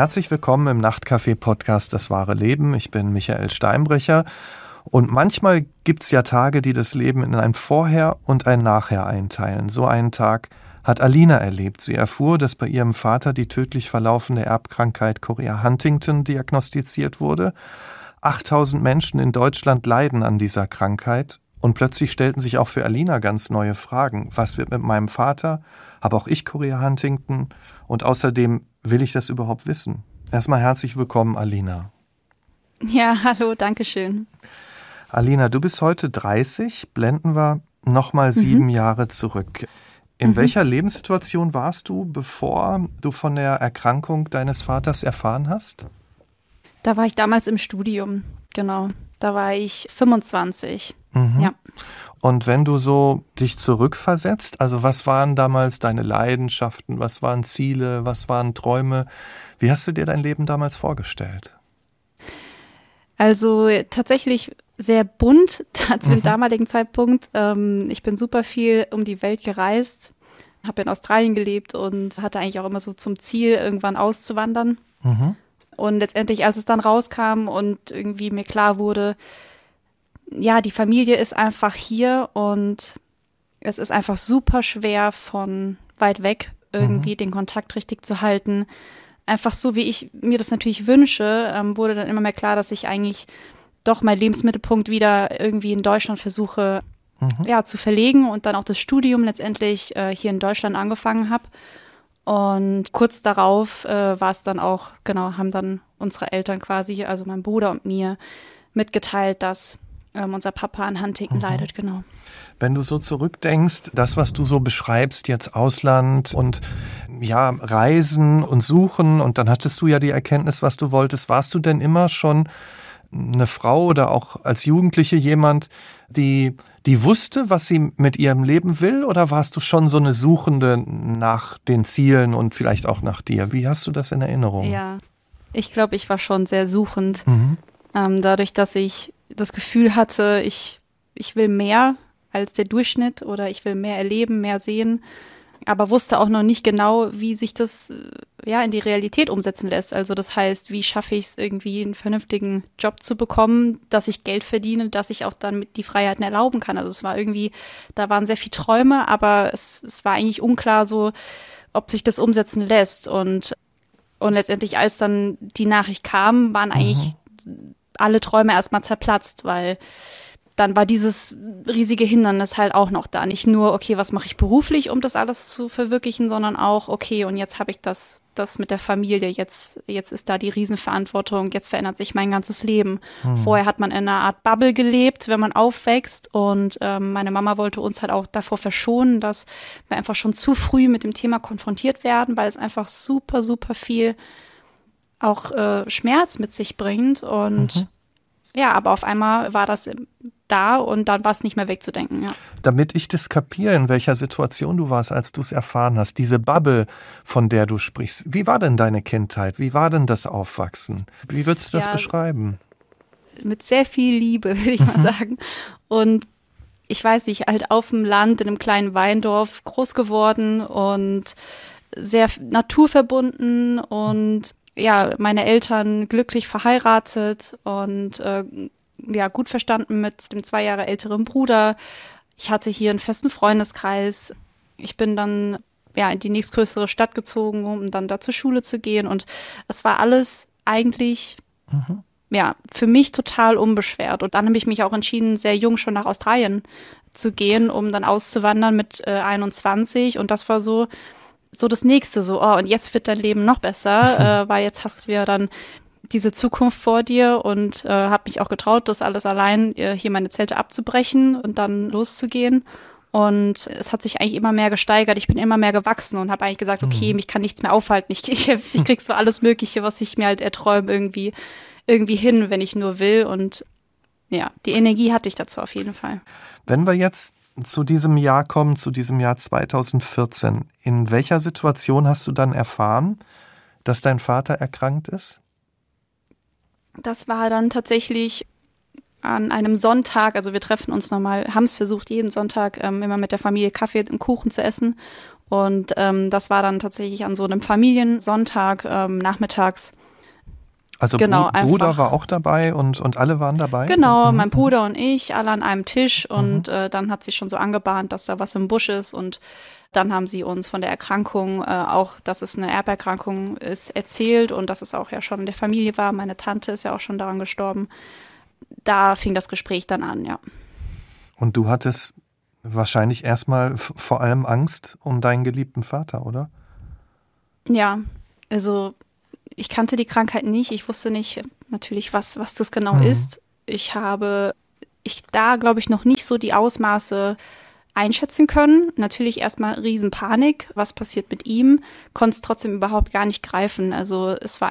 Herzlich willkommen im Nachtcafé-Podcast Das wahre Leben. Ich bin Michael Steinbrecher. Und manchmal gibt es ja Tage, die das Leben in ein Vorher und ein Nachher einteilen. So einen Tag hat Alina erlebt. Sie erfuhr, dass bei ihrem Vater die tödlich verlaufende Erbkrankheit Chorea Huntington diagnostiziert wurde. 8000 Menschen in Deutschland leiden an dieser Krankheit. Und plötzlich stellten sich auch für Alina ganz neue Fragen. Was wird mit meinem Vater? Habe auch ich Chorea Huntington? Und außerdem will ich das überhaupt wissen? Erstmal herzlich willkommen, Alina. Ja, hallo, danke schön. Alina, du bist heute 30, blenden wir nochmal sieben mhm. Jahre zurück. In mhm. welcher Lebenssituation warst du, bevor du von der Erkrankung deines Vaters erfahren hast? Da war ich damals im Studium, genau. Da war ich 25. Mhm. Ja. Und wenn du so dich zurückversetzt, also was waren damals deine Leidenschaften, was waren Ziele, was waren Träume? Wie hast du dir dein Leben damals vorgestellt? Also tatsächlich sehr bunt zu dem mhm. damaligen Zeitpunkt. Ähm, ich bin super viel um die Welt gereist, habe in Australien gelebt und hatte eigentlich auch immer so zum Ziel, irgendwann auszuwandern. Mhm. Und letztendlich, als es dann rauskam und irgendwie mir klar wurde, ja, die Familie ist einfach hier und es ist einfach super schwer von weit weg irgendwie mhm. den Kontakt richtig zu halten. Einfach so, wie ich mir das natürlich wünsche, ähm, wurde dann immer mehr klar, dass ich eigentlich doch meinen Lebensmittelpunkt wieder irgendwie in Deutschland versuche mhm. ja, zu verlegen und dann auch das Studium letztendlich äh, hier in Deutschland angefangen habe. Und kurz darauf äh, war es dann auch, genau, haben dann unsere Eltern quasi, also mein Bruder und mir, mitgeteilt, dass ähm, unser Papa an Huntington mhm. leidet, genau. Wenn du so zurückdenkst, das, was du so beschreibst, jetzt Ausland und ja, Reisen und Suchen und dann hattest du ja die Erkenntnis, was du wolltest, warst du denn immer schon eine Frau oder auch als Jugendliche jemand, die, die wusste, was sie mit ihrem Leben will oder warst du schon so eine Suchende nach den Zielen und vielleicht auch nach dir? Wie hast du das in Erinnerung? Ja, ich glaube, ich war schon sehr suchend. Mhm. Ähm, dadurch, dass ich das Gefühl hatte, ich, ich will mehr als der Durchschnitt oder ich will mehr erleben, mehr sehen, aber wusste auch noch nicht genau, wie sich das ja in die Realität umsetzen lässt. Also das heißt, wie schaffe ich es irgendwie einen vernünftigen Job zu bekommen, dass ich Geld verdiene, dass ich auch dann mit die Freiheiten erlauben kann. Also es war irgendwie, da waren sehr viele Träume, aber es, es war eigentlich unklar so, ob sich das umsetzen lässt und und letztendlich, als dann die Nachricht kam, waren eigentlich mhm alle Träume erstmal zerplatzt, weil dann war dieses riesige Hindernis halt auch noch da. Nicht nur, okay, was mache ich beruflich, um das alles zu verwirklichen, sondern auch, okay, und jetzt habe ich das, das mit der Familie, jetzt, jetzt ist da die Riesenverantwortung, jetzt verändert sich mein ganzes Leben. Hm. Vorher hat man in einer Art Bubble gelebt, wenn man aufwächst und ähm, meine Mama wollte uns halt auch davor verschonen, dass wir einfach schon zu früh mit dem Thema konfrontiert werden, weil es einfach super, super viel auch äh, Schmerz mit sich bringt. Und mhm. ja, aber auf einmal war das da und dann war es nicht mehr wegzudenken. Ja. Damit ich das kapiere, in welcher Situation du warst, als du es erfahren hast, diese Bubble, von der du sprichst. Wie war denn deine Kindheit? Wie war denn das Aufwachsen? Wie würdest du das ja, beschreiben? Mit sehr viel Liebe, würde ich mal mhm. sagen. Und ich weiß nicht, halt auf dem Land, in einem kleinen Weindorf groß geworden und sehr naturverbunden und ja, meine Eltern glücklich verheiratet und äh, ja, gut verstanden mit dem zwei Jahre älteren Bruder. Ich hatte hier einen festen Freundeskreis. Ich bin dann ja in die nächstgrößere Stadt gezogen, um dann da zur Schule zu gehen. Und es war alles eigentlich mhm. ja für mich total unbeschwert. Und dann habe ich mich auch entschieden, sehr jung schon nach Australien zu gehen, um dann auszuwandern mit äh, 21. Und das war so so das nächste, so, oh, und jetzt wird dein Leben noch besser, äh, weil jetzt hast du ja dann diese Zukunft vor dir und äh, habe mich auch getraut, das alles allein äh, hier meine Zelte abzubrechen und dann loszugehen. Und es hat sich eigentlich immer mehr gesteigert. Ich bin immer mehr gewachsen und habe eigentlich gesagt, okay, mhm. mich kann nichts mehr aufhalten. Ich, ich, ich krieg so alles Mögliche, was ich mir halt erträume, irgendwie, irgendwie hin, wenn ich nur will. Und ja, die Energie hatte ich dazu auf jeden Fall. Wenn wir jetzt zu diesem Jahr kommen, zu diesem Jahr 2014. In welcher Situation hast du dann erfahren, dass dein Vater erkrankt ist? Das war dann tatsächlich an einem Sonntag, also wir treffen uns nochmal, haben es versucht, jeden Sonntag ähm, immer mit der Familie Kaffee und Kuchen zu essen. Und ähm, das war dann tatsächlich an so einem Familiensonntag ähm, nachmittags. Also genau, Bruder war auch dabei und, und alle waren dabei? Genau, mhm. mein Bruder und ich, alle an einem Tisch. Und mhm. äh, dann hat sich schon so angebahnt, dass da was im Busch ist. Und dann haben sie uns von der Erkrankung, äh, auch dass es eine Erberkrankung ist, erzählt und dass es auch ja schon in der Familie war. Meine Tante ist ja auch schon daran gestorben. Da fing das Gespräch dann an, ja. Und du hattest wahrscheinlich erstmal vor allem Angst um deinen geliebten Vater, oder? Ja, also ich kannte die Krankheit nicht. Ich wusste nicht natürlich, was, was das genau mhm. ist. Ich habe ich da, glaube ich, noch nicht so die Ausmaße einschätzen können. Natürlich erstmal Riesenpanik. Was passiert mit ihm? Konnte es trotzdem überhaupt gar nicht greifen. Also es war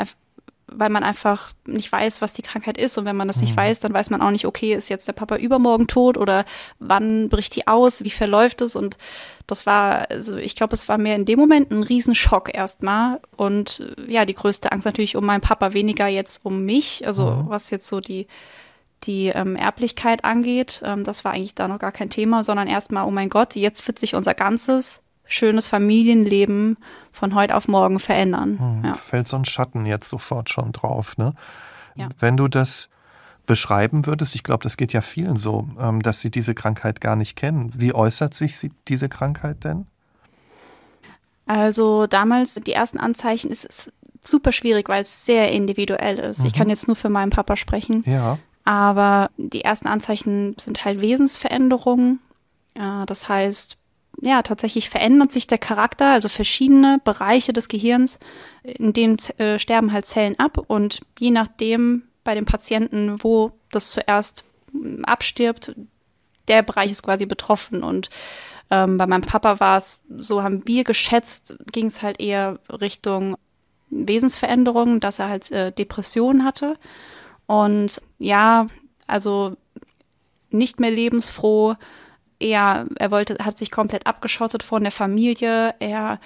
weil man einfach nicht weiß, was die Krankheit ist. Und wenn man das nicht mhm. weiß, dann weiß man auch nicht, okay, ist jetzt der Papa übermorgen tot oder wann bricht die aus, wie verläuft es? Und das war, also ich glaube, es war mehr in dem Moment ein Riesenschock erstmal. Und äh, ja, die größte Angst natürlich um meinen Papa, weniger jetzt um mich. Also mhm. was jetzt so die die ähm, Erblichkeit angeht, ähm, das war eigentlich da noch gar kein Thema, sondern erstmal, oh mein Gott, jetzt wird sich unser ganzes schönes Familienleben von heute auf morgen verändern. Hm, ja. Fällt so ein Schatten jetzt sofort schon drauf, ne? Ja. Wenn du das beschreiben würdest, ich glaube, das geht ja vielen so, ähm, dass sie diese Krankheit gar nicht kennen. Wie äußert sich diese Krankheit denn? Also damals die ersten Anzeichen ist es super schwierig, weil es sehr individuell ist. Mhm. Ich kann jetzt nur für meinen Papa sprechen. Ja. Aber die ersten Anzeichen sind halt Wesensveränderungen. Das heißt, ja, tatsächlich verändert sich der Charakter, also verschiedene Bereiche des Gehirns, in denen äh, sterben halt Zellen ab und je nachdem bei dem Patienten, wo das zuerst mm, abstirbt, der Bereich ist quasi betroffen und ähm, bei meinem Papa war es, so haben wir geschätzt, ging es halt eher Richtung Wesensveränderungen, dass er halt äh, Depressionen hatte und ja, also nicht mehr lebensfroh, er, er wollte, hat sich komplett abgeschottet von der Familie. Er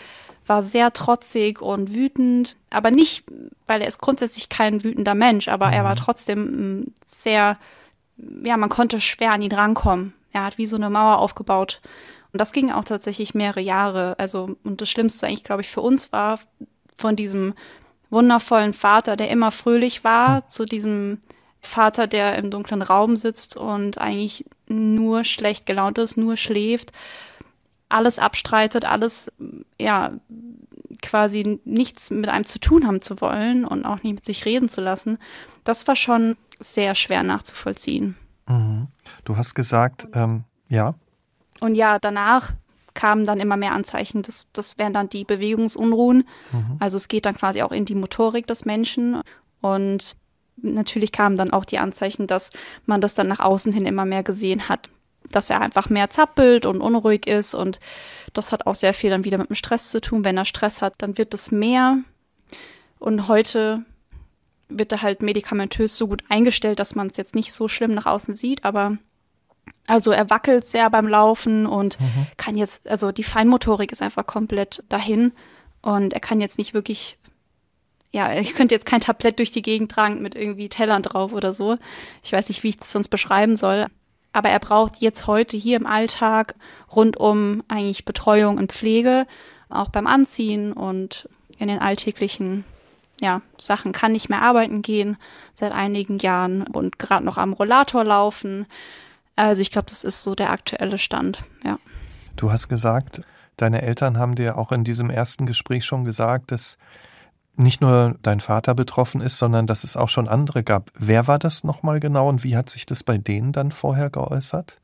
war sehr trotzig und wütend, aber nicht, weil er ist grundsätzlich kein wütender Mensch, aber er war mhm. trotzdem mm, sehr, ja, man konnte schwer an ihn rankommen. Er hat wie so eine Mauer aufgebaut. Und das ging auch tatsächlich mehrere Jahre. Also, und das Schlimmste eigentlich, glaube ich, für uns war, von diesem wundervollen Vater, der immer fröhlich war, mhm. zu diesem Vater, der im dunklen Raum sitzt und eigentlich nur schlecht gelaunt ist, nur schläft, alles abstreitet, alles, ja, quasi nichts mit einem zu tun haben zu wollen und auch nicht mit sich reden zu lassen, das war schon sehr schwer nachzuvollziehen. Mhm. Du hast gesagt, ähm, ja. Und ja, danach kamen dann immer mehr Anzeichen. Das, das wären dann die Bewegungsunruhen. Mhm. Also es geht dann quasi auch in die Motorik des Menschen. Und natürlich kamen dann auch die Anzeichen, dass man das dann nach außen hin immer mehr gesehen hat, dass er einfach mehr zappelt und unruhig ist und das hat auch sehr viel dann wieder mit dem Stress zu tun. Wenn er Stress hat, dann wird es mehr und heute wird er halt medikamentös so gut eingestellt, dass man es jetzt nicht so schlimm nach außen sieht, aber also er wackelt sehr beim Laufen und mhm. kann jetzt, also die Feinmotorik ist einfach komplett dahin und er kann jetzt nicht wirklich ja, ich könnte jetzt kein Tablett durch die Gegend tragen mit irgendwie Tellern drauf oder so. Ich weiß nicht, wie ich das sonst beschreiben soll. Aber er braucht jetzt heute hier im Alltag rund um eigentlich Betreuung und Pflege, auch beim Anziehen und in den alltäglichen ja, Sachen kann nicht mehr arbeiten gehen seit einigen Jahren und gerade noch am Rollator laufen. Also ich glaube, das ist so der aktuelle Stand, ja. Du hast gesagt, deine Eltern haben dir auch in diesem ersten Gespräch schon gesagt, dass nicht nur dein Vater betroffen ist, sondern dass es auch schon andere gab. Wer war das nochmal genau und wie hat sich das bei denen dann vorher geäußert?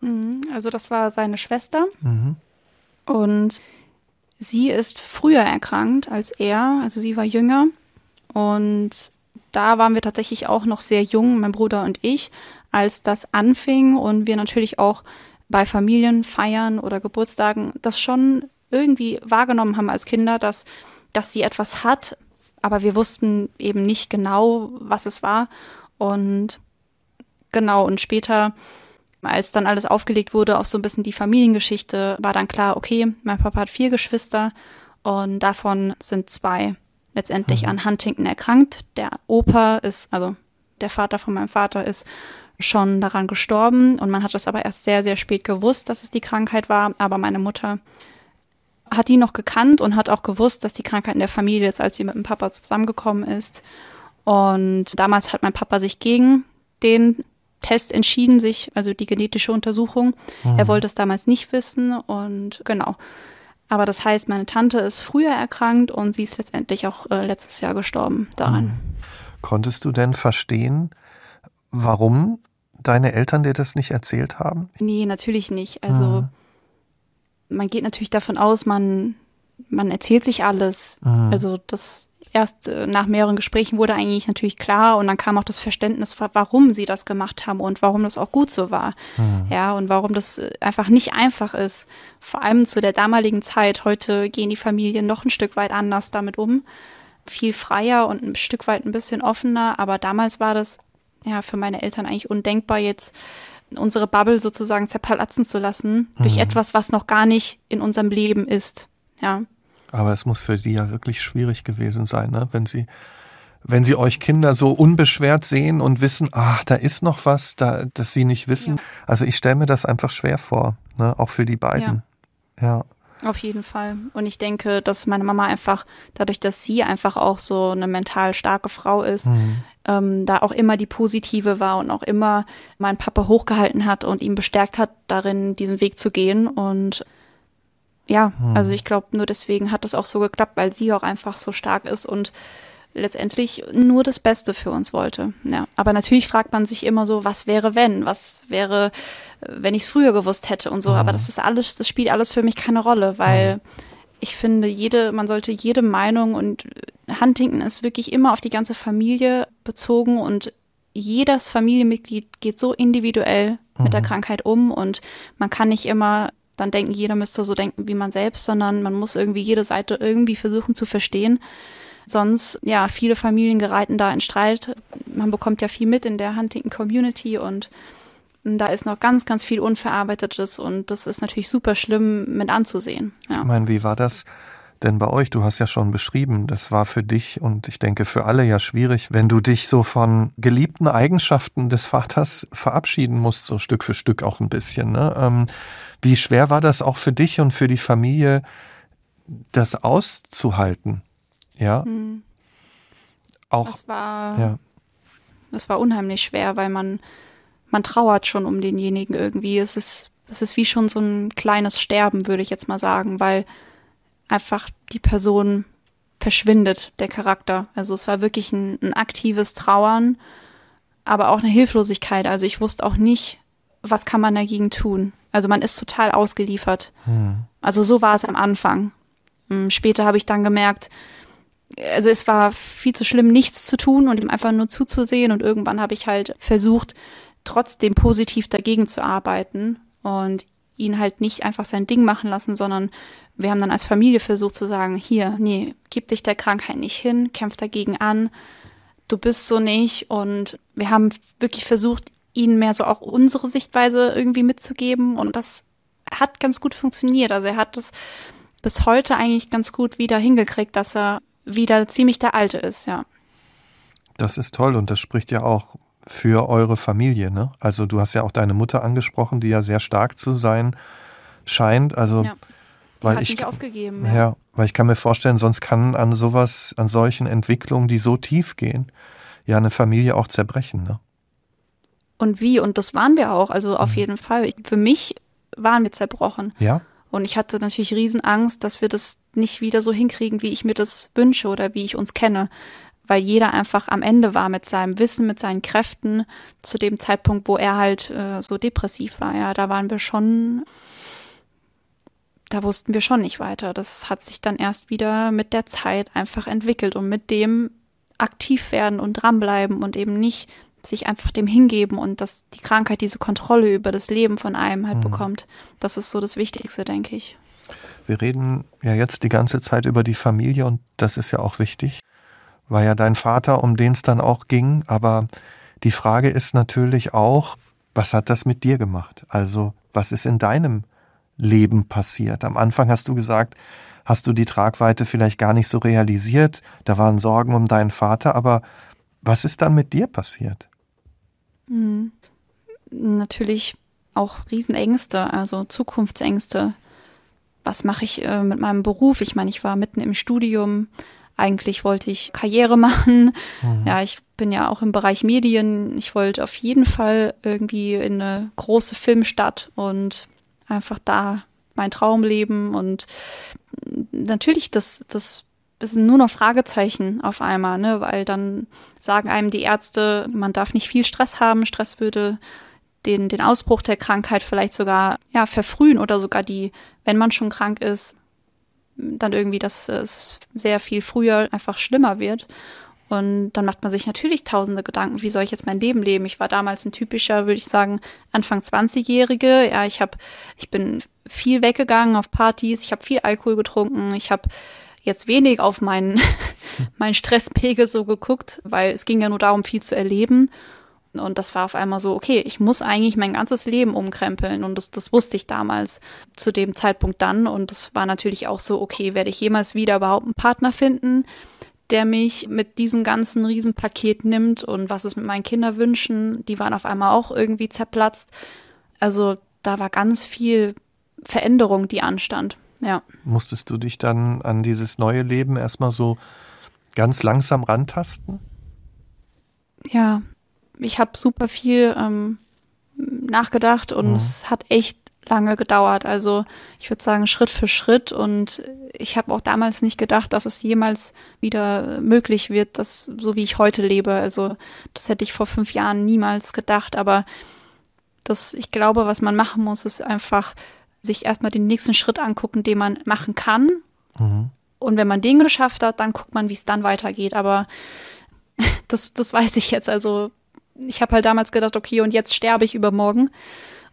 Mhm, also das war seine Schwester mhm. und sie ist früher erkrankt als er, also sie war jünger und da waren wir tatsächlich auch noch sehr jung, mein Bruder und ich, als das anfing und wir natürlich auch bei Familienfeiern oder Geburtstagen das schon irgendwie wahrgenommen haben als Kinder, dass dass sie etwas hat, aber wir wussten eben nicht genau, was es war. Und genau, und später, als dann alles aufgelegt wurde, auch so ein bisschen die Familiengeschichte, war dann klar, okay, mein Papa hat vier Geschwister und davon sind zwei letztendlich mhm. an Huntington erkrankt. Der Opa ist, also der Vater von meinem Vater ist schon daran gestorben und man hat es aber erst sehr, sehr spät gewusst, dass es die Krankheit war. Aber meine Mutter hat die noch gekannt und hat auch gewusst, dass die Krankheit in der Familie ist, als sie mit dem Papa zusammengekommen ist. Und damals hat mein Papa sich gegen den Test entschieden, sich, also die genetische Untersuchung. Mhm. Er wollte es damals nicht wissen und genau. Aber das heißt, meine Tante ist früher erkrankt und sie ist letztendlich auch äh, letztes Jahr gestorben daran. Mhm. Konntest du denn verstehen, warum deine Eltern dir das nicht erzählt haben? Nee, natürlich nicht. Also mhm. Man geht natürlich davon aus, man, man erzählt sich alles. Mhm. Also das erst äh, nach mehreren Gesprächen wurde eigentlich natürlich klar und dann kam auch das Verständnis, warum sie das gemacht haben und warum das auch gut so war. Mhm. Ja, und warum das äh, einfach nicht einfach ist. Vor allem zu der damaligen Zeit. Heute gehen die Familien noch ein Stück weit anders damit um. Viel freier und ein Stück weit ein bisschen offener. Aber damals war das ja für meine Eltern eigentlich undenkbar, jetzt unsere Bubble sozusagen zerplatzen zu lassen mhm. durch etwas, was noch gar nicht in unserem Leben ist. Ja. Aber es muss für die ja wirklich schwierig gewesen sein, ne? wenn sie wenn sie euch Kinder so unbeschwert sehen und wissen, ach, da ist noch was, da, das sie nicht wissen. Ja. Also ich stelle mir das einfach schwer vor, ne? auch für die beiden. Ja. ja. Auf jeden Fall. Und ich denke, dass meine Mama einfach, dadurch, dass sie einfach auch so eine mental starke Frau ist, mhm. ähm, da auch immer die positive war und auch immer meinen Papa hochgehalten hat und ihn bestärkt hat, darin diesen Weg zu gehen. Und ja, hm. also ich glaube, nur deswegen hat das auch so geklappt, weil sie auch einfach so stark ist und letztendlich nur das Beste für uns wollte. Ja, aber natürlich fragt man sich immer so, was wäre wenn? Was wäre, wenn ich es früher gewusst hätte und so. Mhm. Aber das ist alles, das spielt alles für mich keine Rolle, weil mhm. ich finde, jede, man sollte jede Meinung und Huntington ist wirklich immer auf die ganze Familie bezogen und jedes Familienmitglied geht so individuell mhm. mit der mhm. Krankheit um und man kann nicht immer dann denken, jeder müsste so denken wie man selbst, sondern man muss irgendwie jede Seite irgendwie versuchen zu verstehen. Sonst, ja, viele Familien gereiten da in Streit. Man bekommt ja viel mit in der Huntington Community und da ist noch ganz, ganz viel Unverarbeitetes und das ist natürlich super schlimm mit anzusehen. Ja. Ich meine, wie war das denn bei euch? Du hast ja schon beschrieben, das war für dich und ich denke für alle ja schwierig, wenn du dich so von geliebten Eigenschaften des Vaters verabschieden musst, so Stück für Stück auch ein bisschen. Ne? Ähm, wie schwer war das auch für dich und für die Familie, das auszuhalten? Ja. Hm. Auch. Das war, ja. das war unheimlich schwer, weil man, man trauert schon um denjenigen irgendwie. Es ist, es ist wie schon so ein kleines Sterben, würde ich jetzt mal sagen, weil einfach die Person verschwindet, der Charakter. Also es war wirklich ein, ein aktives Trauern, aber auch eine Hilflosigkeit. Also ich wusste auch nicht, was kann man dagegen tun. Also man ist total ausgeliefert. Hm. Also so war es am Anfang. Hm, später habe ich dann gemerkt, also es war viel zu schlimm, nichts zu tun und ihm einfach nur zuzusehen. Und irgendwann habe ich halt versucht, trotzdem positiv dagegen zu arbeiten und ihn halt nicht einfach sein Ding machen lassen, sondern wir haben dann als Familie versucht zu sagen, hier, nee, gib dich der Krankheit nicht hin, kämpf dagegen an, du bist so nicht. Und wir haben wirklich versucht, ihnen mehr so auch unsere Sichtweise irgendwie mitzugeben. Und das hat ganz gut funktioniert. Also er hat das bis heute eigentlich ganz gut wieder hingekriegt, dass er wieder ziemlich der Alte ist, ja. Das ist toll und das spricht ja auch für eure Familie, ne? Also du hast ja auch deine Mutter angesprochen, die ja sehr stark zu sein scheint. Also ja, weil hat ich nicht aufgegeben. Ja. ja, weil ich kann mir vorstellen, sonst kann an sowas, an solchen Entwicklungen, die so tief gehen, ja eine Familie auch zerbrechen, ne? und wie. Und das waren wir auch, also auf mhm. jeden Fall. Für mich waren wir zerbrochen. Ja. Und ich hatte natürlich Riesenangst, dass wir das nicht wieder so hinkriegen, wie ich mir das wünsche oder wie ich uns kenne. Weil jeder einfach am Ende war mit seinem Wissen, mit seinen Kräften zu dem Zeitpunkt, wo er halt äh, so depressiv war. Ja, da waren wir schon, da wussten wir schon nicht weiter. Das hat sich dann erst wieder mit der Zeit einfach entwickelt und mit dem aktiv werden und dranbleiben und eben nicht sich einfach dem hingeben und dass die Krankheit diese Kontrolle über das Leben von einem halt mhm. bekommt. Das ist so das Wichtigste, denke ich. Wir reden ja jetzt die ganze Zeit über die Familie und das ist ja auch wichtig. War ja dein Vater, um den es dann auch ging, aber die Frage ist natürlich auch, was hat das mit dir gemacht? Also, was ist in deinem Leben passiert? Am Anfang hast du gesagt, hast du die Tragweite vielleicht gar nicht so realisiert, da waren Sorgen um deinen Vater, aber was ist dann mit dir passiert? Mhm. Natürlich auch Riesenängste, also Zukunftsängste. was mache ich äh, mit meinem Beruf? Ich meine, ich war mitten im Studium. Eigentlich wollte ich Karriere machen. Mhm. Ja, ich bin ja auch im Bereich Medien. Ich wollte auf jeden Fall irgendwie in eine große Filmstadt und einfach da mein Traum leben. Und natürlich, das, das, das sind nur noch Fragezeichen auf einmal, ne? Weil dann sagen einem die Ärzte, man darf nicht viel Stress haben. Stress würde den, den Ausbruch der Krankheit vielleicht sogar ja, verfrühen oder sogar die, wenn man schon krank ist, dann irgendwie, dass es sehr viel früher einfach schlimmer wird. Und dann macht man sich natürlich tausende Gedanken, wie soll ich jetzt mein Leben leben? Ich war damals ein typischer, würde ich sagen, Anfang 20-Jährige. Ja, ich habe, ich bin viel weggegangen auf Partys, ich habe viel Alkohol getrunken, ich habe jetzt wenig auf meinen, meinen Stresspegel so geguckt, weil es ging ja nur darum, viel zu erleben. Und das war auf einmal so, okay, ich muss eigentlich mein ganzes Leben umkrempeln. Und das, das wusste ich damals zu dem Zeitpunkt dann. Und das war natürlich auch so, okay, werde ich jemals wieder überhaupt einen Partner finden, der mich mit diesem ganzen Riesenpaket nimmt? Und was ist mit meinen Kinderwünschen? Die waren auf einmal auch irgendwie zerplatzt. Also da war ganz viel Veränderung, die anstand. Ja. Musstest du dich dann an dieses neue Leben erstmal so ganz langsam rantasten? Ja, ich habe super viel ähm, nachgedacht und mhm. es hat echt lange gedauert. Also ich würde sagen Schritt für Schritt und ich habe auch damals nicht gedacht, dass es jemals wieder möglich wird, dass so wie ich heute lebe. Also das hätte ich vor fünf Jahren niemals gedacht. Aber das, ich glaube, was man machen muss, ist einfach sich erstmal den nächsten Schritt angucken, den man machen kann. Mhm. Und wenn man den geschafft hat, dann guckt man, wie es dann weitergeht. Aber das, das weiß ich jetzt. Also ich habe halt damals gedacht, okay, und jetzt sterbe ich übermorgen.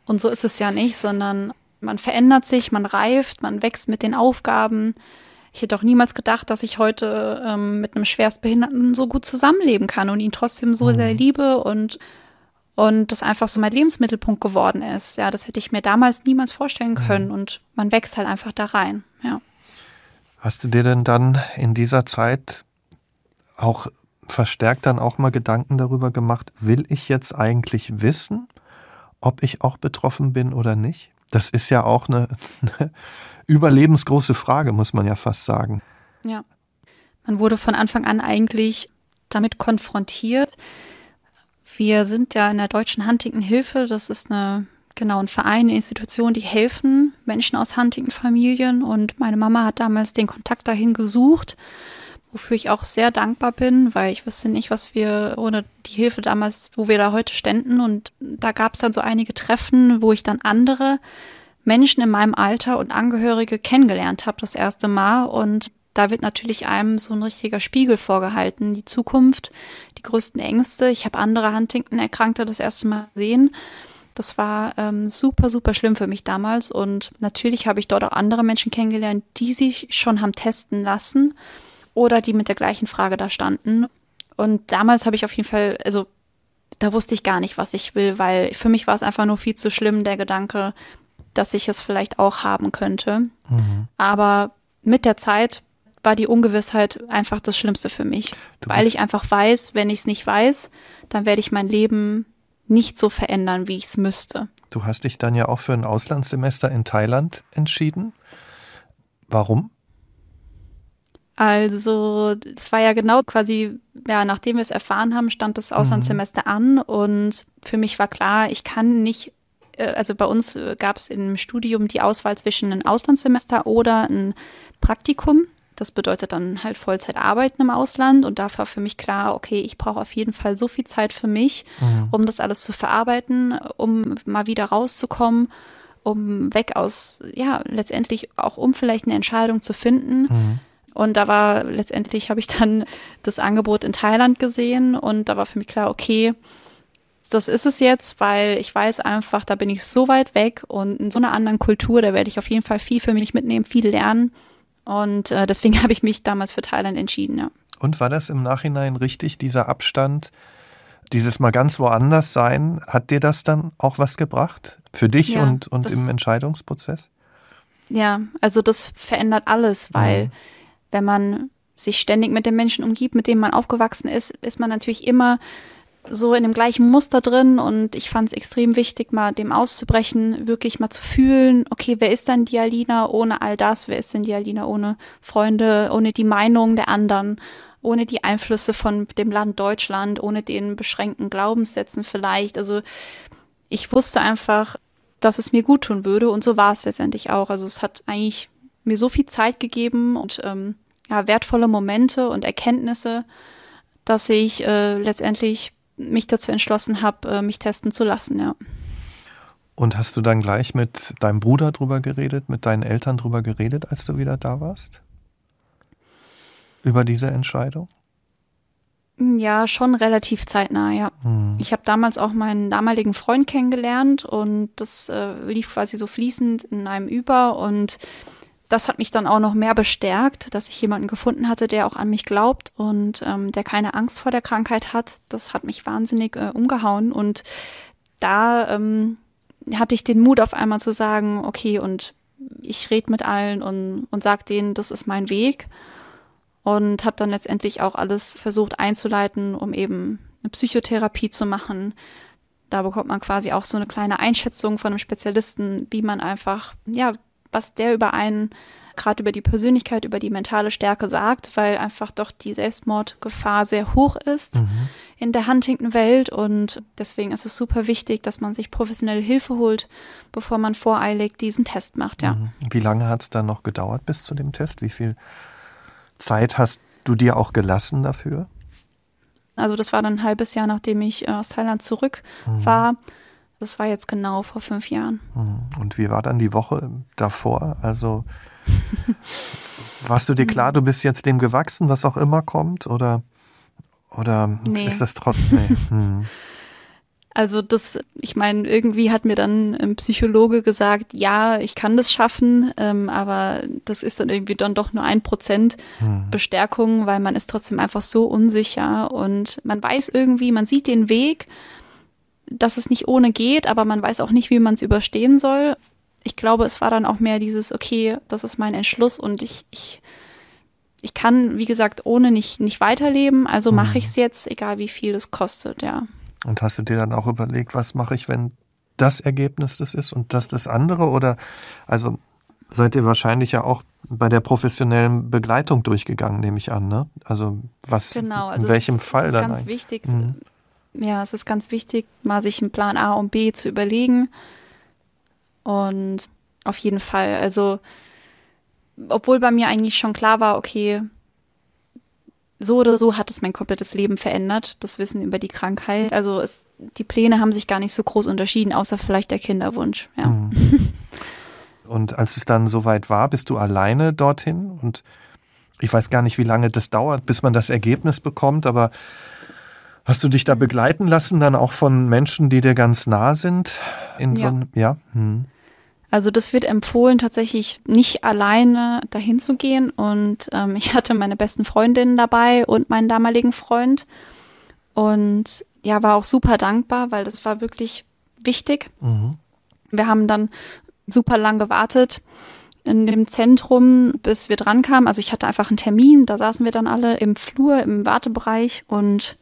Und so ist es ja nicht, sondern man verändert sich, man reift, man wächst mit den Aufgaben. Ich hätte auch niemals gedacht, dass ich heute ähm, mit einem Schwerstbehinderten so gut zusammenleben kann und ihn trotzdem so mhm. sehr liebe und und das einfach so mein Lebensmittelpunkt geworden ist. Ja, das hätte ich mir damals niemals vorstellen mhm. können mhm. und man wächst halt einfach da rein. Ja. Hast du dir denn dann in dieser Zeit auch verstärkt dann auch mal Gedanken darüber gemacht, will ich jetzt eigentlich wissen, ob ich auch betroffen bin oder nicht? Das ist ja auch eine, eine überlebensgroße Frage, muss man ja fast sagen. Ja. Man wurde von Anfang an eigentlich damit konfrontiert. Wir sind ja in der Deutschen Huntington Hilfe, das ist eine genau ein Verein, eine Institution, die helfen Menschen aus Huntington-Familien und meine Mama hat damals den Kontakt dahin gesucht wofür ich auch sehr dankbar bin, weil ich wüsste nicht, was wir ohne die Hilfe damals, wo wir da heute ständen. Und da gab es dann so einige Treffen, wo ich dann andere Menschen in meinem Alter und Angehörige kennengelernt habe, das erste Mal. Und da wird natürlich einem so ein richtiger Spiegel vorgehalten. Die Zukunft, die größten Ängste. Ich habe andere Huntington-Erkrankte das erste Mal gesehen. Das war ähm, super, super schlimm für mich damals. Und natürlich habe ich dort auch andere Menschen kennengelernt, die sich schon haben testen lassen oder die mit der gleichen Frage da standen. Und damals habe ich auf jeden Fall, also da wusste ich gar nicht, was ich will, weil für mich war es einfach nur viel zu schlimm, der Gedanke, dass ich es vielleicht auch haben könnte. Mhm. Aber mit der Zeit war die Ungewissheit einfach das Schlimmste für mich, weil ich einfach weiß, wenn ich es nicht weiß, dann werde ich mein Leben nicht so verändern, wie ich es müsste. Du hast dich dann ja auch für ein Auslandssemester in Thailand entschieden. Warum? Also, es war ja genau quasi, ja, nachdem wir es erfahren haben, stand das Auslandssemester mhm. an und für mich war klar, ich kann nicht, äh, also bei uns äh, gab es im Studium die Auswahl zwischen einem Auslandssemester oder ein Praktikum. Das bedeutet dann halt Vollzeit arbeiten im Ausland und da war für mich klar, okay, ich brauche auf jeden Fall so viel Zeit für mich, mhm. um das alles zu verarbeiten, um mal wieder rauszukommen, um weg aus, ja, letztendlich auch um vielleicht eine Entscheidung zu finden. Mhm und da war letztendlich, habe ich dann das Angebot in Thailand gesehen und da war für mich klar, okay, das ist es jetzt, weil ich weiß einfach, da bin ich so weit weg und in so einer anderen Kultur, da werde ich auf jeden Fall viel für mich mitnehmen, viel lernen. Und äh, deswegen habe ich mich damals für Thailand entschieden, ja. Und war das im Nachhinein richtig, dieser Abstand, dieses mal ganz woanders sein, hat dir das dann auch was gebracht? Für dich ja, und, und im Entscheidungsprozess? Ja, also das verändert alles, weil mhm wenn man sich ständig mit den Menschen umgibt, mit denen man aufgewachsen ist, ist man natürlich immer so in dem gleichen Muster drin und ich fand es extrem wichtig, mal dem auszubrechen, wirklich mal zu fühlen, okay, wer ist denn die Alina ohne all das? Wer ist denn die Alina ohne Freunde, ohne die Meinung der anderen, ohne die Einflüsse von dem Land Deutschland, ohne den beschränkten Glaubenssätzen vielleicht? Also ich wusste einfach, dass es mir gut tun würde und so war es letztendlich auch. Also es hat eigentlich mir so viel Zeit gegeben und ähm, ja, wertvolle Momente und Erkenntnisse, dass ich äh, letztendlich mich dazu entschlossen habe, äh, mich testen zu lassen, ja. Und hast du dann gleich mit deinem Bruder drüber geredet, mit deinen Eltern drüber geredet, als du wieder da warst? Über diese Entscheidung? Ja, schon relativ zeitnah, ja. Hm. Ich habe damals auch meinen damaligen Freund kennengelernt und das äh, lief quasi so fließend in einem über und das hat mich dann auch noch mehr bestärkt, dass ich jemanden gefunden hatte, der auch an mich glaubt und ähm, der keine Angst vor der Krankheit hat. Das hat mich wahnsinnig äh, umgehauen und da ähm, hatte ich den Mut auf einmal zu sagen, okay, und ich rede mit allen und, und sag denen, das ist mein Weg und habe dann letztendlich auch alles versucht einzuleiten, um eben eine Psychotherapie zu machen. Da bekommt man quasi auch so eine kleine Einschätzung von einem Spezialisten, wie man einfach, ja, was der über einen, gerade über die Persönlichkeit, über die mentale Stärke sagt, weil einfach doch die Selbstmordgefahr sehr hoch ist mhm. in der Huntington-Welt und deswegen ist es super wichtig, dass man sich professionelle Hilfe holt, bevor man voreilig diesen Test macht, ja. Mhm. Wie lange hat es dann noch gedauert bis zu dem Test? Wie viel Zeit hast du dir auch gelassen dafür? Also das war dann ein halbes Jahr, nachdem ich äh, aus Thailand zurück mhm. war. Das war jetzt genau vor fünf Jahren. Mhm. Und wie war dann die Woche davor? Also warst du dir klar, du bist jetzt dem gewachsen, was auch immer kommt? Oder, oder nee. ist das trotzdem? Nee. Hm. Also das, ich meine, irgendwie hat mir dann ein Psychologe gesagt, ja, ich kann das schaffen, ähm, aber das ist dann irgendwie dann doch nur ein Prozent hm. Bestärkung, weil man ist trotzdem einfach so unsicher und man weiß irgendwie, man sieht den Weg, dass es nicht ohne geht, aber man weiß auch nicht, wie man es überstehen soll. Ich glaube, es war dann auch mehr dieses, okay, das ist mein Entschluss und ich, ich, ich kann, wie gesagt, ohne nicht, nicht weiterleben, also mache mhm. ich es jetzt, egal wie viel es kostet, ja. Und hast du dir dann auch überlegt, was mache ich, wenn das Ergebnis das ist und das das andere? Oder also seid ihr wahrscheinlich ja auch bei der professionellen Begleitung durchgegangen, nehme ich an, ne? Also was genau, also in welchem es, Fall ist dann? Ganz wichtig, mhm ja, es ist ganz wichtig, mal sich einen Plan A und B zu überlegen. Und auf jeden Fall, also, obwohl bei mir eigentlich schon klar war, okay, so oder so hat es mein komplettes Leben verändert, das Wissen über die Krankheit. Also es, die Pläne haben sich gar nicht so groß unterschieden, außer vielleicht der Kinderwunsch. Ja. Mhm. Und als es dann soweit war, bist du alleine dorthin und ich weiß gar nicht, wie lange das dauert, bis man das Ergebnis bekommt, aber Hast du dich da begleiten lassen, dann auch von Menschen, die dir ganz nah sind? In ja. So ja? Hm. Also das wird empfohlen, tatsächlich nicht alleine dahin zu gehen. Und ähm, ich hatte meine besten Freundinnen dabei und meinen damaligen Freund. Und ja, war auch super dankbar, weil das war wirklich wichtig. Mhm. Wir haben dann super lang gewartet in dem Zentrum, bis wir dran kamen. Also ich hatte einfach einen Termin, da saßen wir dann alle im Flur, im Wartebereich und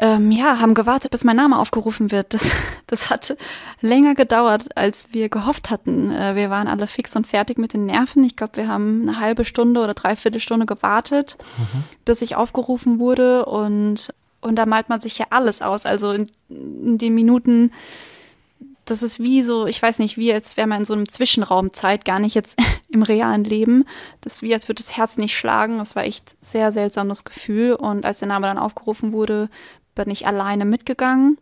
ähm, ja, haben gewartet, bis mein Name aufgerufen wird. Das, das hat länger gedauert, als wir gehofft hatten. Äh, wir waren alle fix und fertig mit den Nerven. Ich glaube, wir haben eine halbe Stunde oder dreiviertel Stunde gewartet, mhm. bis ich aufgerufen wurde. Und, und da malt man sich ja alles aus. Also in, in den Minuten, das ist wie so, ich weiß nicht, wie als wäre man in so einem Zwischenraumzeit, gar nicht jetzt im realen Leben. Das ist wie, als würde das Herz nicht schlagen. Das war echt sehr seltsames Gefühl. Und als der Name dann aufgerufen wurde, bin ich alleine mitgegangen.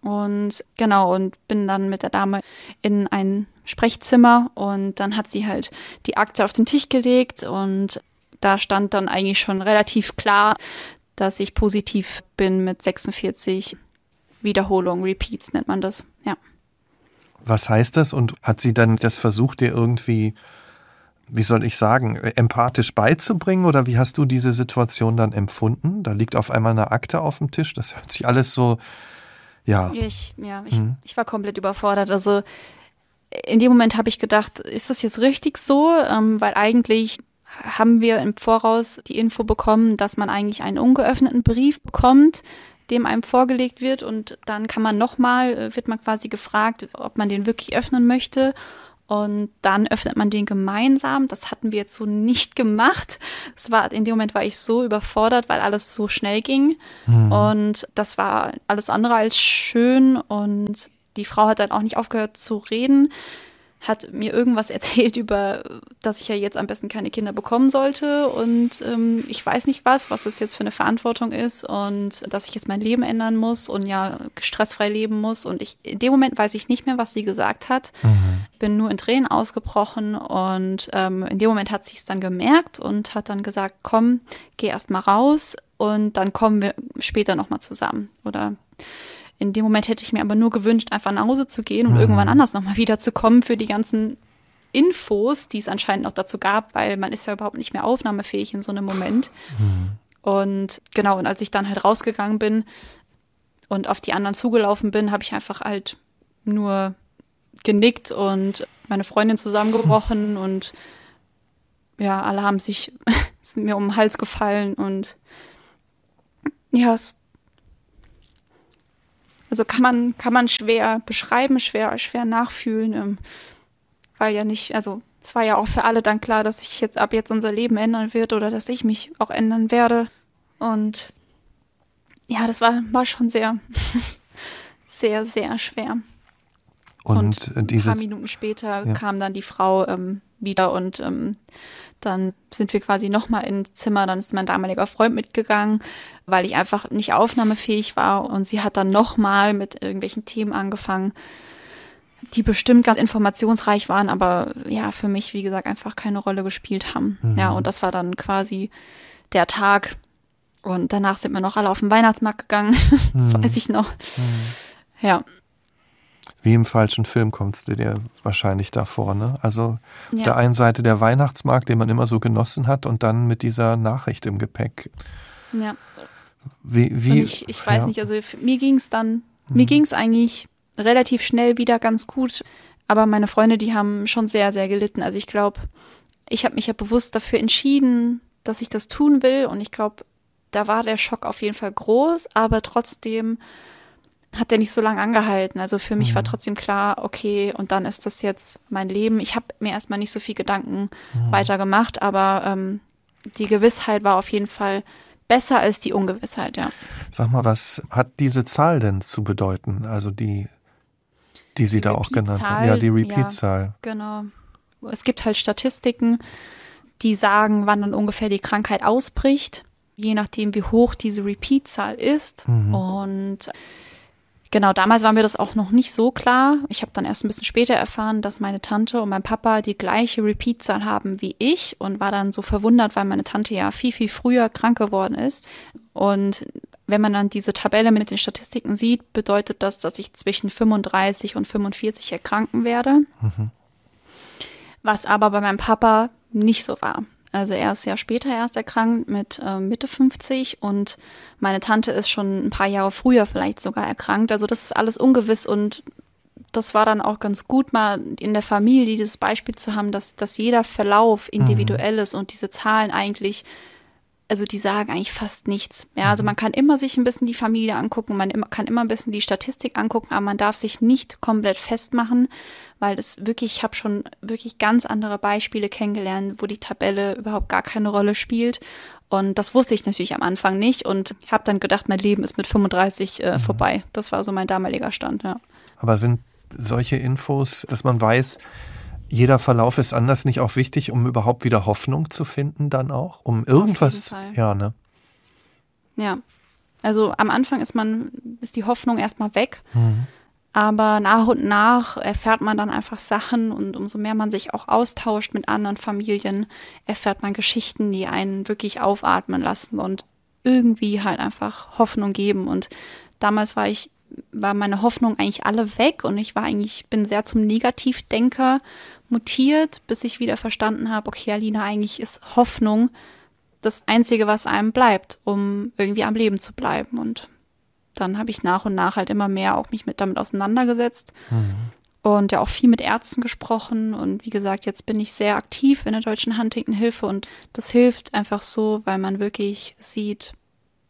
Und genau und bin dann mit der Dame in ein Sprechzimmer. Und dann hat sie halt die Akte auf den Tisch gelegt. Und da stand dann eigentlich schon relativ klar, dass ich positiv bin mit 46 Wiederholungen, Repeats nennt man das, ja. Was heißt das? Und hat sie dann das versucht, dir irgendwie wie soll ich sagen, empathisch beizubringen oder wie hast du diese Situation dann empfunden? Da liegt auf einmal eine Akte auf dem Tisch, das hört sich alles so, ja. Ich, ja, ich, hm. ich war komplett überfordert. Also in dem Moment habe ich gedacht, ist das jetzt richtig so? Ähm, weil eigentlich haben wir im Voraus die Info bekommen, dass man eigentlich einen ungeöffneten Brief bekommt, dem einem vorgelegt wird und dann kann man nochmal, äh, wird man quasi gefragt, ob man den wirklich öffnen möchte. Und dann öffnet man den gemeinsam. Das hatten wir jetzt so nicht gemacht. Es war, in dem Moment war ich so überfordert, weil alles so schnell ging. Mhm. Und das war alles andere als schön. Und die Frau hat dann auch nicht aufgehört zu reden hat mir irgendwas erzählt über, dass ich ja jetzt am besten keine Kinder bekommen sollte und ähm, ich weiß nicht was, was das jetzt für eine Verantwortung ist und dass ich jetzt mein Leben ändern muss und ja stressfrei leben muss und ich in dem Moment weiß ich nicht mehr, was sie gesagt hat. Mhm. Bin nur in Tränen ausgebrochen und ähm, in dem Moment hat sie es dann gemerkt und hat dann gesagt, komm, geh erst mal raus und dann kommen wir später noch mal zusammen oder in dem Moment hätte ich mir aber nur gewünscht, einfach nach Hause zu gehen und mhm. irgendwann anders nochmal wiederzukommen für die ganzen Infos, die es anscheinend noch dazu gab, weil man ist ja überhaupt nicht mehr aufnahmefähig in so einem Moment. Mhm. Und genau, und als ich dann halt rausgegangen bin und auf die anderen zugelaufen bin, habe ich einfach halt nur genickt und meine Freundin zusammengebrochen und ja, alle haben sich, sind mir um den Hals gefallen und ja, es also kann man, kann man schwer beschreiben, schwer, schwer nachfühlen, ähm, weil ja nicht, also es war ja auch für alle dann klar, dass sich jetzt ab jetzt unser Leben ändern wird oder dass ich mich auch ändern werde. Und ja, das war, war schon sehr, sehr, sehr schwer. Und, und ein paar Minuten später ja. kam dann die Frau ähm, wieder und ähm, dann sind wir quasi nochmal ins Zimmer, dann ist mein damaliger Freund mitgegangen, weil ich einfach nicht aufnahmefähig war und sie hat dann nochmal mit irgendwelchen Themen angefangen, die bestimmt ganz informationsreich waren, aber ja, für mich, wie gesagt, einfach keine Rolle gespielt haben. Mhm. Ja, und das war dann quasi der Tag. Und danach sind wir noch alle auf den Weihnachtsmarkt gegangen. das mhm. weiß ich noch. Mhm. Ja, wie im falschen Film kommst du dir wahrscheinlich da vor. Ne? Also ja. auf der einen Seite der Weihnachtsmarkt, den man immer so genossen hat, und dann mit dieser Nachricht im Gepäck. Ja. Wie, wie, ich, ich weiß ja. nicht, also mir ging es dann, mhm. mir ging es eigentlich relativ schnell wieder ganz gut, aber meine Freunde, die haben schon sehr, sehr gelitten. Also ich glaube, ich habe mich ja bewusst dafür entschieden, dass ich das tun will und ich glaube, da war der Schock auf jeden Fall groß, aber trotzdem hat der nicht so lange angehalten. Also für mich mhm. war trotzdem klar, okay, und dann ist das jetzt mein Leben. Ich habe mir erstmal nicht so viel Gedanken mhm. weiter gemacht, aber ähm, die Gewissheit war auf jeden Fall besser als die Ungewissheit, ja. Sag mal, was hat diese Zahl denn zu bedeuten? Also die, die Sie die da auch genannt haben. Ja, die Repeat-Zahl. Ja, genau. Es gibt halt Statistiken, die sagen, wann dann ungefähr die Krankheit ausbricht, je nachdem, wie hoch diese Repeat-Zahl ist. Mhm. Und Genau, damals war mir das auch noch nicht so klar. Ich habe dann erst ein bisschen später erfahren, dass meine Tante und mein Papa die gleiche Repeat-Zahl haben wie ich und war dann so verwundert, weil meine Tante ja viel, viel früher krank geworden ist. Und wenn man dann diese Tabelle mit den Statistiken sieht, bedeutet das, dass ich zwischen 35 und 45 erkranken werde. Mhm. Was aber bei meinem Papa nicht so war. Also er ist ja später erst erkrankt mit äh, Mitte 50 und meine Tante ist schon ein paar Jahre früher vielleicht sogar erkrankt. Also das ist alles ungewiss und das war dann auch ganz gut, mal in der Familie dieses Beispiel zu haben, dass, dass jeder Verlauf individuell ist und diese Zahlen eigentlich also die sagen eigentlich fast nichts. Ja, also mhm. man kann immer sich ein bisschen die Familie angucken, man kann immer ein bisschen die Statistik angucken, aber man darf sich nicht komplett festmachen, weil es wirklich, ich habe schon wirklich ganz andere Beispiele kennengelernt, wo die Tabelle überhaupt gar keine Rolle spielt. Und das wusste ich natürlich am Anfang nicht und habe dann gedacht, mein Leben ist mit 35 äh, mhm. vorbei. Das war so mein damaliger Stand, ja. Aber sind solche Infos, dass man weiß, jeder Verlauf ist anders nicht auch wichtig, um überhaupt wieder Hoffnung zu finden, dann auch? Um irgendwas. Ja, ne? Ja. Also am Anfang ist man, ist die Hoffnung erstmal weg. Mhm. Aber nach und nach erfährt man dann einfach Sachen und umso mehr man sich auch austauscht mit anderen Familien, erfährt man Geschichten, die einen wirklich aufatmen lassen und irgendwie halt einfach Hoffnung geben. Und damals war ich war meine Hoffnung eigentlich alle weg und ich war eigentlich, bin sehr zum Negativdenker mutiert, bis ich wieder verstanden habe, okay, Alina, eigentlich ist Hoffnung das Einzige, was einem bleibt, um irgendwie am Leben zu bleiben. Und dann habe ich nach und nach halt immer mehr auch mich mit damit auseinandergesetzt mhm. und ja auch viel mit Ärzten gesprochen. Und wie gesagt, jetzt bin ich sehr aktiv in der Deutschen Huntington-Hilfe und das hilft einfach so, weil man wirklich sieht,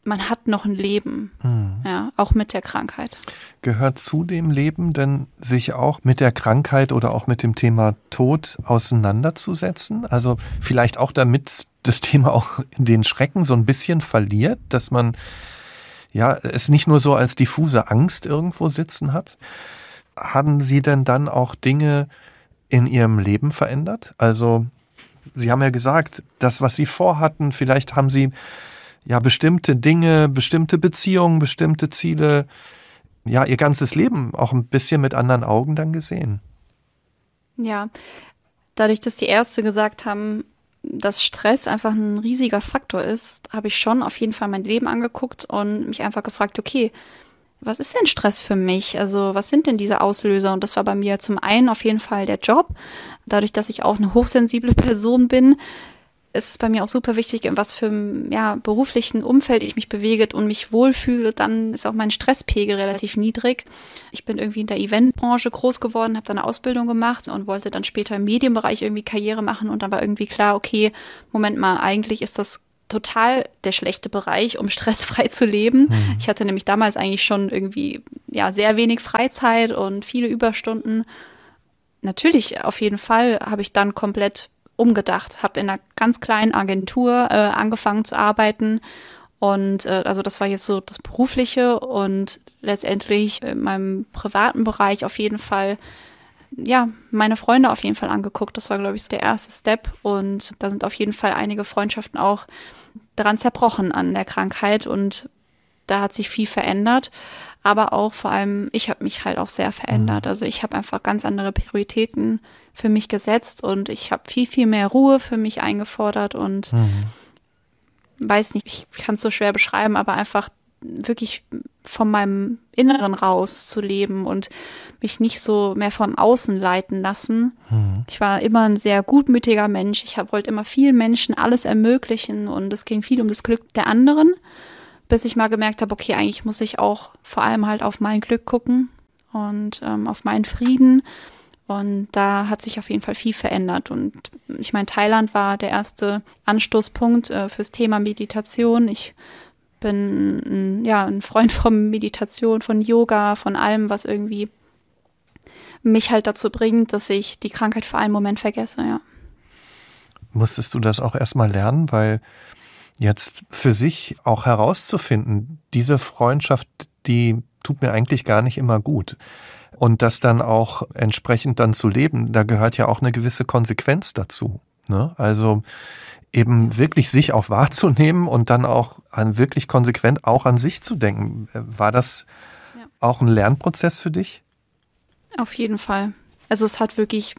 man hat noch ein Leben, hm. ja, auch mit der Krankheit. Gehört zu dem Leben denn, sich auch mit der Krankheit oder auch mit dem Thema Tod auseinanderzusetzen? Also vielleicht auch damit das Thema auch den Schrecken so ein bisschen verliert, dass man ja es nicht nur so als diffuse Angst irgendwo sitzen hat? Haben Sie denn dann auch Dinge in Ihrem Leben verändert? Also Sie haben ja gesagt, das, was Sie vorhatten, vielleicht haben Sie ja bestimmte Dinge, bestimmte Beziehungen, bestimmte Ziele, ja, Ihr ganzes Leben auch ein bisschen mit anderen Augen dann gesehen. Ja, dadurch, dass die Ärzte gesagt haben, dass Stress einfach ein riesiger Faktor ist, habe ich schon auf jeden Fall mein Leben angeguckt und mich einfach gefragt, okay, was ist denn Stress für mich? Also was sind denn diese Auslöser? Und das war bei mir zum einen auf jeden Fall der Job. Dadurch, dass ich auch eine hochsensible Person bin, ist es bei mir auch super wichtig, in was für ja, beruflichen Umfeld ich mich bewege und mich wohlfühle, dann ist auch mein Stresspegel relativ niedrig. Ich bin irgendwie in der Eventbranche groß geworden, habe dann eine Ausbildung gemacht und wollte dann später im Medienbereich irgendwie Karriere machen und dann war irgendwie klar, okay, Moment mal, eigentlich ist das total der schlechte Bereich, um stressfrei zu leben. Mhm. Ich hatte nämlich damals eigentlich schon irgendwie ja sehr wenig Freizeit und viele Überstunden. Natürlich, auf jeden Fall habe ich dann komplett umgedacht, habe in einer ganz kleinen Agentur äh, angefangen zu arbeiten und äh, also das war jetzt so das berufliche und letztendlich in meinem privaten Bereich auf jeden Fall ja, meine Freunde auf jeden Fall angeguckt. Das war, glaube ich, so der erste Step. Und da sind auf jeden Fall einige Freundschaften auch daran zerbrochen an der Krankheit und da hat sich viel verändert. Aber auch vor allem, ich habe mich halt auch sehr verändert. Mhm. Also ich habe einfach ganz andere Prioritäten für mich gesetzt und ich habe viel, viel mehr Ruhe für mich eingefordert und mhm. weiß nicht, ich kann es so schwer beschreiben, aber einfach wirklich von meinem Inneren raus zu leben und mich nicht so mehr vom Außen leiten lassen. Mhm. Ich war immer ein sehr gutmütiger Mensch. Ich wollte immer vielen Menschen alles ermöglichen und es ging viel um das Glück der anderen, bis ich mal gemerkt habe, okay, eigentlich muss ich auch vor allem halt auf mein Glück gucken und ähm, auf meinen Frieden. Und da hat sich auf jeden Fall viel verändert. Und ich meine, Thailand war der erste Anstoßpunkt äh, fürs Thema Meditation. Ich bin ja, ein Freund von Meditation, von Yoga, von allem, was irgendwie mich halt dazu bringt, dass ich die Krankheit für einen Moment vergesse, ja. Musstest du das auch erstmal lernen, weil jetzt für sich auch herauszufinden, diese Freundschaft, die tut mir eigentlich gar nicht immer gut. Und das dann auch entsprechend dann zu leben, da gehört ja auch eine gewisse Konsequenz dazu. Ne? Also eben wirklich sich auch wahrzunehmen und dann auch an wirklich konsequent auch an sich zu denken. War das ja. auch ein Lernprozess für dich? Auf jeden Fall. Also es hat wirklich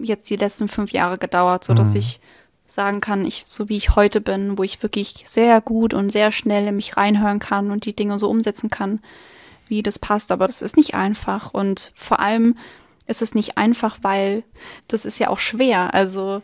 jetzt die letzten fünf Jahre gedauert, so dass mhm. ich sagen kann, ich, so wie ich heute bin, wo ich wirklich sehr gut und sehr schnell in mich reinhören kann und die Dinge so umsetzen kann, wie das passt. Aber das ist nicht einfach. Und vor allem ist es nicht einfach, weil das ist ja auch schwer. Also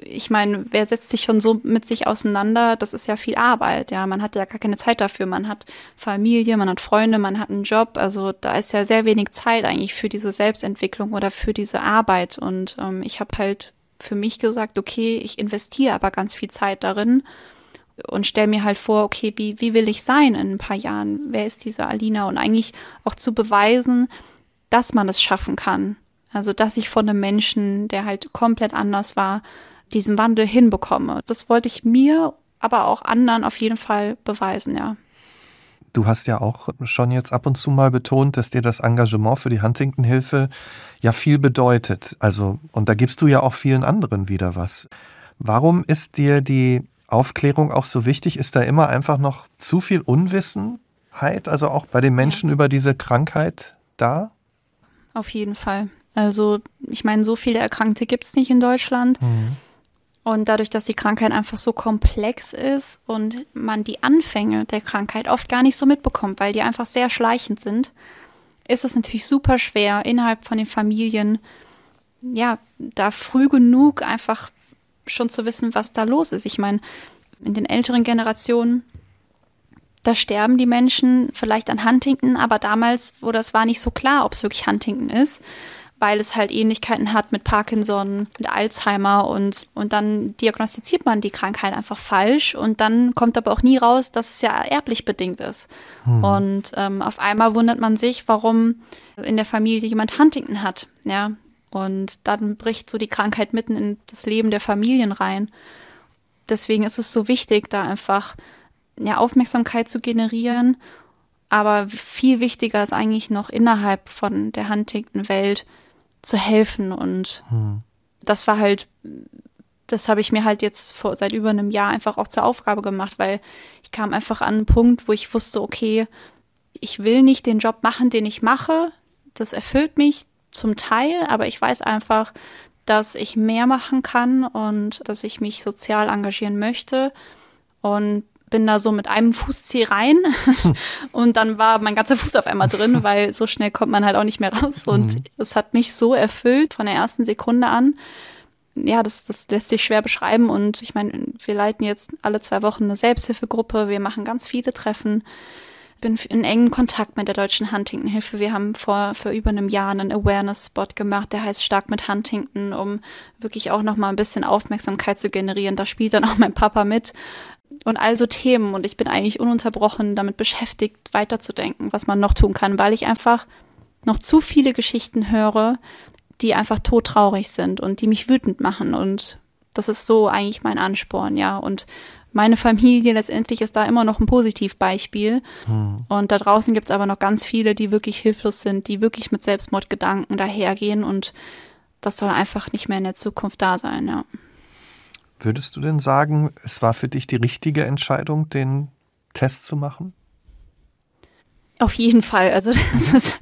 ich meine, wer setzt sich schon so mit sich auseinander? Das ist ja viel Arbeit. Ja, man hat ja gar keine Zeit dafür. Man hat Familie, man hat Freunde, man hat einen Job. Also da ist ja sehr wenig Zeit eigentlich für diese Selbstentwicklung oder für diese Arbeit. Und ähm, ich habe halt für mich gesagt, okay, ich investiere aber ganz viel Zeit darin und stelle mir halt vor, okay, wie, wie will ich sein in ein paar Jahren? Wer ist diese Alina? Und eigentlich auch zu beweisen, dass man es schaffen kann. Also, dass ich von einem Menschen, der halt komplett anders war, diesen Wandel hinbekomme. Das wollte ich mir, aber auch anderen auf jeden Fall beweisen, ja. Du hast ja auch schon jetzt ab und zu mal betont, dass dir das Engagement für die Huntington-Hilfe ja viel bedeutet. Also, und da gibst du ja auch vielen anderen wieder was. Warum ist dir die Aufklärung auch so wichtig? Ist da immer einfach noch zu viel Unwissenheit, also auch bei den Menschen über diese Krankheit da? Auf jeden Fall. Also, ich meine, so viele Erkrankte gibt es nicht in Deutschland. Mhm. Und dadurch, dass die Krankheit einfach so komplex ist und man die Anfänge der Krankheit oft gar nicht so mitbekommt, weil die einfach sehr schleichend sind, ist es natürlich super schwer, innerhalb von den Familien, ja, da früh genug einfach schon zu wissen, was da los ist. Ich meine, in den älteren Generationen, da sterben die Menschen vielleicht an Huntington, aber damals, wo das war nicht so klar, ob es wirklich Huntington ist weil es halt Ähnlichkeiten hat mit Parkinson, mit Alzheimer und, und dann diagnostiziert man die Krankheit einfach falsch und dann kommt aber auch nie raus, dass es ja erblich bedingt ist. Hm. Und ähm, auf einmal wundert man sich, warum in der Familie jemand Huntington hat, ja. Und dann bricht so die Krankheit mitten in das Leben der Familien rein. Deswegen ist es so wichtig, da einfach ja, Aufmerksamkeit zu generieren. Aber viel wichtiger ist eigentlich noch innerhalb von der Huntington-Welt zu helfen. Und hm. das war halt, das habe ich mir halt jetzt vor, seit über einem Jahr einfach auch zur Aufgabe gemacht, weil ich kam einfach an einen Punkt, wo ich wusste, okay, ich will nicht den Job machen, den ich mache. Das erfüllt mich zum Teil, aber ich weiß einfach, dass ich mehr machen kann und dass ich mich sozial engagieren möchte. Und bin da so mit einem Fußzeh rein und dann war mein ganzer Fuß auf einmal drin, weil so schnell kommt man halt auch nicht mehr raus. Und mhm. es hat mich so erfüllt von der ersten Sekunde an. Ja, das, das lässt sich schwer beschreiben. Und ich meine, wir leiten jetzt alle zwei Wochen eine Selbsthilfegruppe. Wir machen ganz viele Treffen. Bin in engem Kontakt mit der Deutschen Huntington-Hilfe. Wir haben vor, vor über einem Jahr einen Awareness-Spot gemacht, der heißt Stark mit Huntington, um wirklich auch nochmal ein bisschen Aufmerksamkeit zu generieren. Da spielt dann auch mein Papa mit und also Themen und ich bin eigentlich ununterbrochen damit beschäftigt, weiterzudenken, was man noch tun kann, weil ich einfach noch zu viele Geschichten höre, die einfach todtraurig sind und die mich wütend machen und das ist so eigentlich mein Ansporn, ja und meine Familie letztendlich ist da immer noch ein Positivbeispiel. Hm. Und da draußen gibt es aber noch ganz viele, die wirklich hilflos sind, die wirklich mit Selbstmordgedanken dahergehen und das soll einfach nicht mehr in der Zukunft da sein, ja. Würdest du denn sagen, es war für dich die richtige Entscheidung, den Test zu machen? Auf jeden Fall. Also das, ist,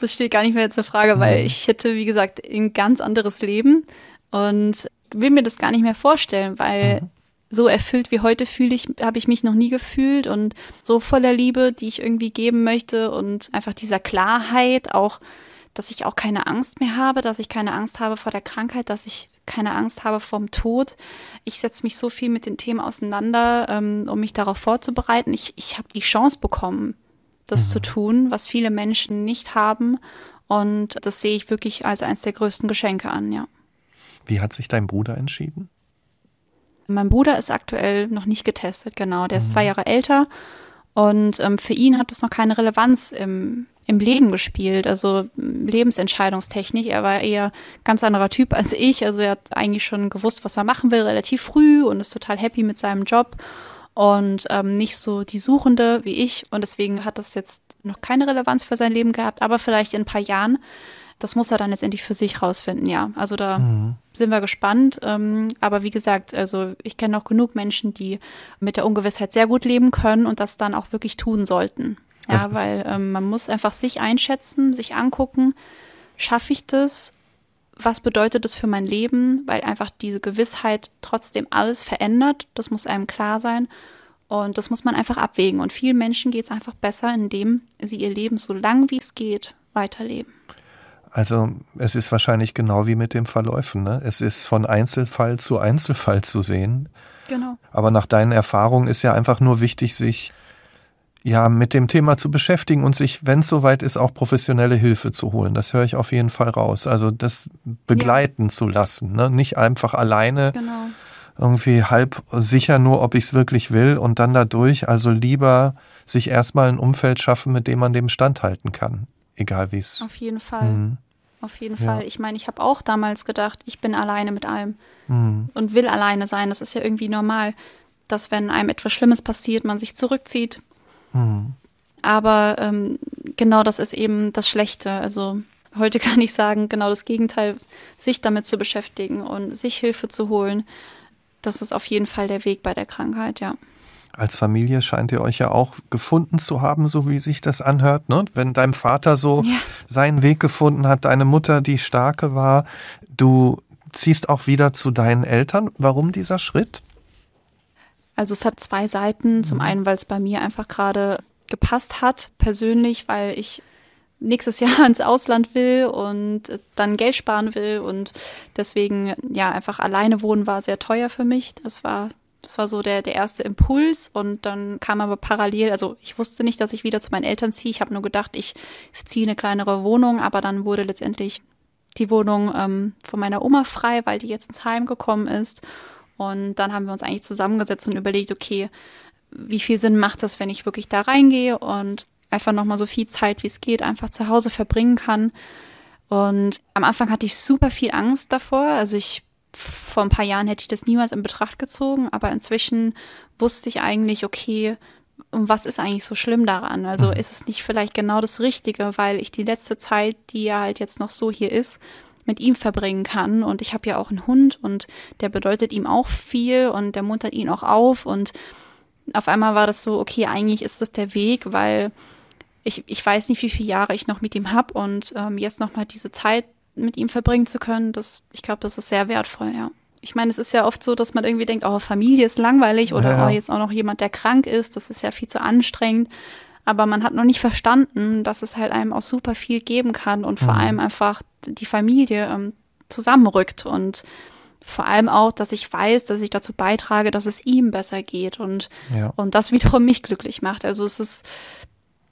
das steht gar nicht mehr zur Frage, weil mhm. ich hätte, wie gesagt, ein ganz anderes Leben und will mir das gar nicht mehr vorstellen, weil mhm. So erfüllt wie heute fühle ich, habe ich mich noch nie gefühlt und so voller Liebe, die ich irgendwie geben möchte und einfach dieser Klarheit auch, dass ich auch keine Angst mehr habe, dass ich keine Angst habe vor der Krankheit, dass ich keine Angst habe vom Tod. Ich setze mich so viel mit den Themen auseinander, ähm, um mich darauf vorzubereiten. Ich, ich habe die Chance bekommen, das mhm. zu tun, was viele Menschen nicht haben. Und das sehe ich wirklich als eines der größten Geschenke an, ja. Wie hat sich dein Bruder entschieden? Mein Bruder ist aktuell noch nicht getestet, genau. Der ist zwei mhm. Jahre älter. Und ähm, für ihn hat das noch keine Relevanz im, im Leben gespielt, also Lebensentscheidungstechnik. Er war eher ganz anderer Typ als ich. Also er hat eigentlich schon gewusst, was er machen will, relativ früh und ist total happy mit seinem Job und ähm, nicht so die Suchende wie ich. Und deswegen hat das jetzt noch keine Relevanz für sein Leben gehabt, aber vielleicht in ein paar Jahren. Das muss er dann letztendlich für sich rausfinden, ja. Also da mhm. sind wir gespannt. Ähm, aber wie gesagt, also ich kenne auch genug Menschen, die mit der Ungewissheit sehr gut leben können und das dann auch wirklich tun sollten. Ja, weil ähm, man muss einfach sich einschätzen, sich angucken, schaffe ich das? Was bedeutet das für mein Leben? Weil einfach diese Gewissheit trotzdem alles verändert. Das muss einem klar sein. Und das muss man einfach abwägen. Und vielen Menschen geht es einfach besser, indem sie ihr Leben so lang wie es geht weiterleben. Also es ist wahrscheinlich genau wie mit dem Verläufen. Ne? Es ist von Einzelfall zu Einzelfall zu sehen. Genau. Aber nach deinen Erfahrungen ist ja einfach nur wichtig, sich ja, mit dem Thema zu beschäftigen und sich, wenn es soweit ist, auch professionelle Hilfe zu holen. Das höre ich auf jeden Fall raus. Also das begleiten ja. zu lassen, ne? nicht einfach alleine genau. irgendwie halb sicher nur, ob ich es wirklich will und dann dadurch. Also lieber sich erstmal ein Umfeld schaffen, mit dem man dem standhalten kann, egal wie es. Auf jeden Fall. Mhm. Auf jeden ja. Fall. Ich meine, ich habe auch damals gedacht, ich bin alleine mit allem mhm. und will alleine sein. Das ist ja irgendwie normal, dass wenn einem etwas Schlimmes passiert, man sich zurückzieht Mhm. Aber ähm, genau das ist eben das Schlechte. Also heute kann ich sagen, genau das Gegenteil, sich damit zu beschäftigen und sich Hilfe zu holen. Das ist auf jeden Fall der Weg bei der Krankheit, ja. Als Familie scheint ihr euch ja auch gefunden zu haben, so wie sich das anhört. Ne? Wenn dein Vater so ja. seinen Weg gefunden hat, deine Mutter die starke war, du ziehst auch wieder zu deinen Eltern. Warum dieser Schritt? Also es hat zwei Seiten. Zum mhm. einen, weil es bei mir einfach gerade gepasst hat, persönlich, weil ich nächstes Jahr ins Ausland will und dann Geld sparen will und deswegen ja einfach alleine wohnen war sehr teuer für mich. Das war das war so der der erste Impuls und dann kam aber parallel, also ich wusste nicht, dass ich wieder zu meinen Eltern ziehe. Ich habe nur gedacht, ich ziehe eine kleinere Wohnung, aber dann wurde letztendlich die Wohnung ähm, von meiner Oma frei, weil die jetzt ins Heim gekommen ist. Und dann haben wir uns eigentlich zusammengesetzt und überlegt, okay, wie viel Sinn macht das, wenn ich wirklich da reingehe und einfach nochmal so viel Zeit, wie es geht, einfach zu Hause verbringen kann. Und am Anfang hatte ich super viel Angst davor. Also ich, vor ein paar Jahren hätte ich das niemals in Betracht gezogen, aber inzwischen wusste ich eigentlich, okay, und was ist eigentlich so schlimm daran? Also mhm. ist es nicht vielleicht genau das Richtige, weil ich die letzte Zeit, die ja halt jetzt noch so hier ist, mit ihm verbringen kann. Und ich habe ja auch einen Hund und der bedeutet ihm auch viel und der muntert ihn auch auf. Und auf einmal war das so, okay, eigentlich ist das der Weg, weil ich, ich weiß nicht, wie viele Jahre ich noch mit ihm habe und ähm, jetzt nochmal diese Zeit mit ihm verbringen zu können, das, ich glaube, das ist sehr wertvoll, ja. Ich meine, es ist ja oft so, dass man irgendwie denkt, oh, Familie ist langweilig oder ja, ja. oh, jetzt auch noch jemand, der krank ist, das ist ja viel zu anstrengend. Aber man hat noch nicht verstanden, dass es halt einem auch super viel geben kann und vor mhm. allem einfach die Familie ähm, zusammenrückt und vor allem auch, dass ich weiß, dass ich dazu beitrage, dass es ihm besser geht und, ja. und das wiederum mich glücklich macht. Also es ist,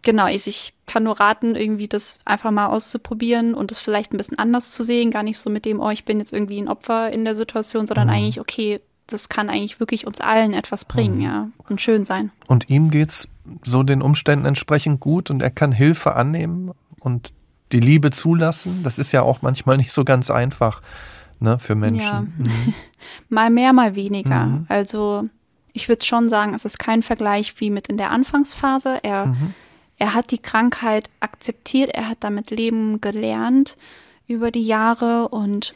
genau, ich, ich kann nur raten, irgendwie das einfach mal auszuprobieren und das vielleicht ein bisschen anders zu sehen. Gar nicht so mit dem, oh, ich bin jetzt irgendwie ein Opfer in der Situation, sondern mhm. eigentlich, okay, das kann eigentlich wirklich uns allen etwas bringen, mhm. ja, und schön sein. Und ihm geht's so den Umständen entsprechend gut und er kann Hilfe annehmen und die Liebe zulassen. Das ist ja auch manchmal nicht so ganz einfach, ne, für Menschen. Ja. Mhm. mal mehr, mal weniger. Mhm. Also, ich würde schon sagen, es ist kein Vergleich wie mit in der Anfangsphase. Er mhm er hat die Krankheit akzeptiert, er hat damit leben gelernt über die Jahre und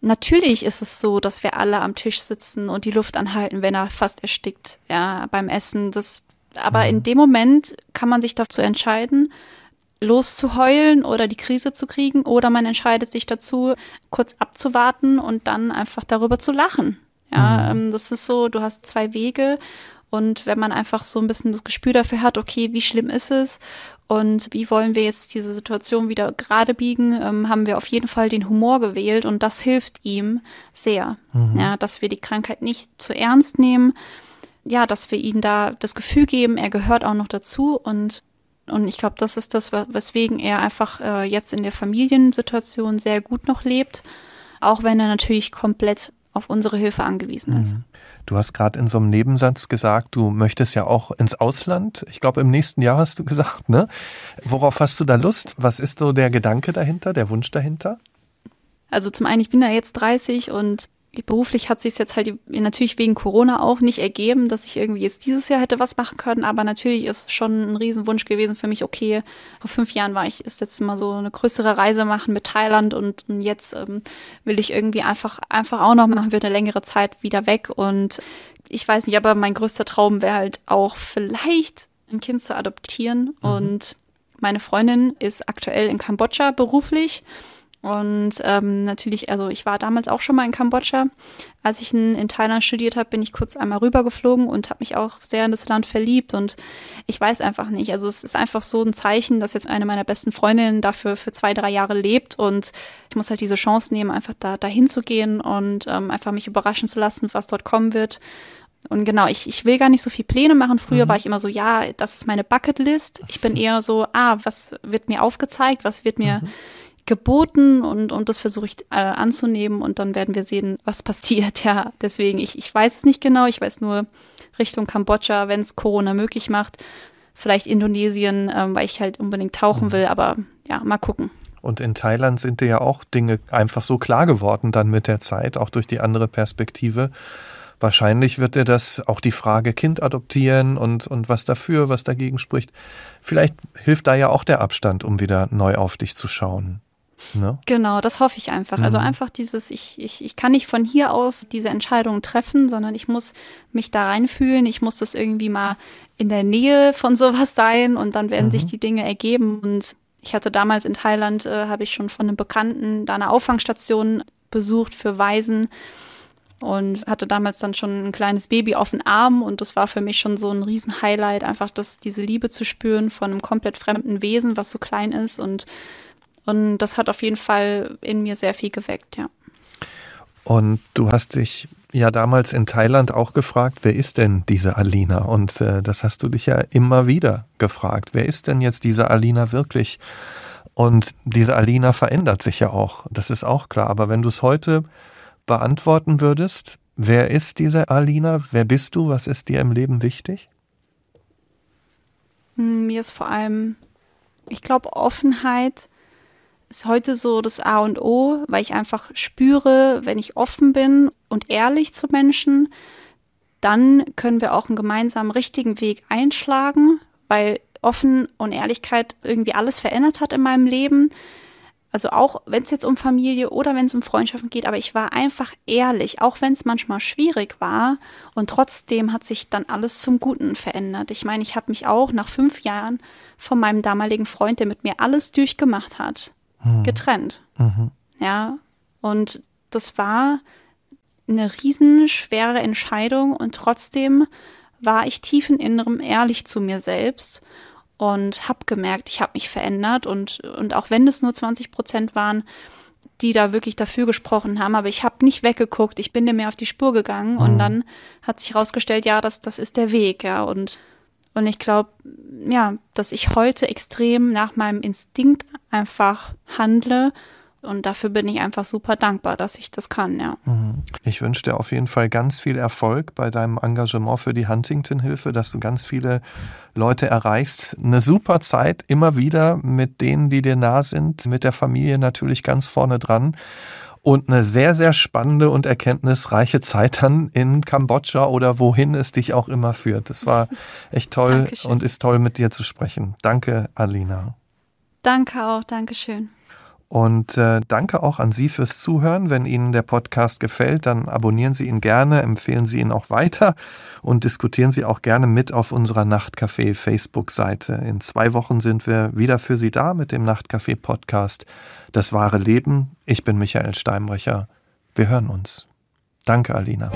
natürlich ist es so, dass wir alle am Tisch sitzen und die Luft anhalten, wenn er fast erstickt, ja, beim Essen. Das, aber mhm. in dem Moment kann man sich dazu entscheiden, loszuheulen oder die Krise zu kriegen oder man entscheidet sich dazu, kurz abzuwarten und dann einfach darüber zu lachen. Ja, mhm. Ähm, das ist so, du hast zwei Wege und wenn man einfach so ein bisschen das Gespür dafür hat, okay, wie schlimm ist es und wie wollen wir jetzt diese Situation wieder gerade biegen, ähm, haben wir auf jeden Fall den Humor gewählt und das hilft ihm sehr. Mhm. Ja, dass wir die Krankheit nicht zu ernst nehmen. Ja, dass wir ihm da das Gefühl geben, er gehört auch noch dazu und und ich glaube, das ist das, weswegen er einfach äh, jetzt in der Familiensituation sehr gut noch lebt, auch wenn er natürlich komplett auf unsere Hilfe angewiesen ist. Mhm. Du hast gerade in so einem Nebensatz gesagt, du möchtest ja auch ins Ausland. Ich glaube, im nächsten Jahr hast du gesagt, ne? Worauf hast du da Lust? Was ist so der Gedanke dahinter, der Wunsch dahinter? Also zum einen, ich bin ja jetzt 30 und beruflich hat sich jetzt halt natürlich wegen Corona auch nicht ergeben, dass ich irgendwie jetzt dieses Jahr hätte was machen können, aber natürlich ist schon ein Riesenwunsch gewesen für mich, okay, vor fünf Jahren war ich ist jetzt mal so eine größere Reise machen mit Thailand und, jetzt ähm, will ich irgendwie einfach, einfach auch noch machen wir eine längere Zeit wieder weg und ich weiß nicht, aber mein größter Traum wäre halt auch vielleicht ein Kind zu adoptieren mhm. und meine Freundin ist aktuell in Kambodscha beruflich und ähm, natürlich, also ich war damals auch schon mal in Kambodscha. Als ich in, in Thailand studiert habe, bin ich kurz einmal rübergeflogen und habe mich auch sehr in das Land verliebt. Und ich weiß einfach nicht. Also es ist einfach so ein Zeichen, dass jetzt eine meiner besten Freundinnen dafür für zwei, drei Jahre lebt. Und ich muss halt diese Chance nehmen, einfach da dahin zu gehen und ähm, einfach mich überraschen zu lassen, was dort kommen wird. Und genau, ich, ich will gar nicht so viel Pläne machen. Früher mhm. war ich immer so, ja, das ist meine Bucketlist. Ich bin eher so, ah, was wird mir aufgezeigt, was wird mir mhm geboten und, und das versuche ich äh, anzunehmen und dann werden wir sehen, was passiert. Ja, deswegen, ich, ich weiß es nicht genau. Ich weiß nur Richtung Kambodscha, wenn es Corona möglich macht. Vielleicht Indonesien, ähm, weil ich halt unbedingt tauchen mhm. will, aber ja, mal gucken. Und in Thailand sind dir ja auch Dinge einfach so klar geworden dann mit der Zeit, auch durch die andere Perspektive. Wahrscheinlich wird dir das auch die Frage Kind adoptieren und, und was dafür, was dagegen spricht. Vielleicht hilft da ja auch der Abstand, um wieder neu auf dich zu schauen. Ne? Genau, das hoffe ich einfach. Also mhm. Also einfach dieses, ich, ich, ich kann nicht von hier aus diese Entscheidung treffen, sondern ich muss mich da reinfühlen. Ich muss das irgendwie mal in der Nähe von sowas sein und dann werden mhm. sich die Dinge ergeben. Und ich hatte damals in Thailand, äh, habe ich schon von einem Bekannten da eine Auffangstation besucht für Waisen und hatte damals dann schon ein kleines Baby auf den Arm und das war für mich schon so ein Riesen-Highlight, einfach das, diese Liebe zu spüren von einem komplett fremden Wesen, was so klein ist und und das hat auf jeden Fall in mir sehr viel geweckt, ja. Und du hast dich ja damals in Thailand auch gefragt, wer ist denn diese Alina? Und äh, das hast du dich ja immer wieder gefragt. Wer ist denn jetzt diese Alina wirklich? Und diese Alina verändert sich ja auch, das ist auch klar. Aber wenn du es heute beantworten würdest, wer ist diese Alina? Wer bist du? Was ist dir im Leben wichtig? Hm, mir ist vor allem, ich glaube, Offenheit ist heute so das A und O, weil ich einfach spüre, wenn ich offen bin und ehrlich zu Menschen, dann können wir auch einen gemeinsamen richtigen Weg einschlagen, weil offen und Ehrlichkeit irgendwie alles verändert hat in meinem Leben. Also auch wenn es jetzt um Familie oder wenn es um Freundschaften geht, aber ich war einfach ehrlich, auch wenn es manchmal schwierig war und trotzdem hat sich dann alles zum Guten verändert. Ich meine, ich habe mich auch nach fünf Jahren von meinem damaligen Freund, der mit mir alles durchgemacht hat, mhm. getrennt. Mhm. Ja, und das war eine riesenschwere Entscheidung und trotzdem war ich tief in Innerem ehrlich zu mir selbst und habe gemerkt, ich habe mich verändert und, und auch wenn es nur 20 Prozent waren, die da wirklich dafür gesprochen haben, aber ich habe nicht weggeguckt, ich bin dem mehr auf die Spur gegangen mhm. und dann hat sich herausgestellt, ja, das, das ist der Weg, ja, und, und ich glaube, ja, dass ich heute extrem nach meinem Instinkt einfach handle und dafür bin ich einfach super dankbar, dass ich das kann, ja. Mhm. Ich wünsche dir auf jeden Fall ganz viel Erfolg bei deinem Engagement für die Huntington-Hilfe, dass du ganz viele Leute erreichst. Eine super Zeit immer wieder mit denen, die dir nah sind, mit der Familie natürlich ganz vorne dran. Und eine sehr, sehr spannende und erkenntnisreiche Zeit dann in Kambodscha oder wohin es dich auch immer führt. Das war echt toll Dankeschön. und ist toll mit dir zu sprechen. Danke, Alina. Danke auch, Dankeschön. Und äh, danke auch an Sie fürs Zuhören. Wenn Ihnen der Podcast gefällt, dann abonnieren Sie ihn gerne, empfehlen Sie ihn auch weiter und diskutieren Sie auch gerne mit auf unserer Nachtcafé Facebook-Seite. In zwei Wochen sind wir wieder für Sie da mit dem Nachtcafé Podcast Das wahre Leben. Ich bin Michael Steinbrecher. Wir hören uns. Danke, Alina.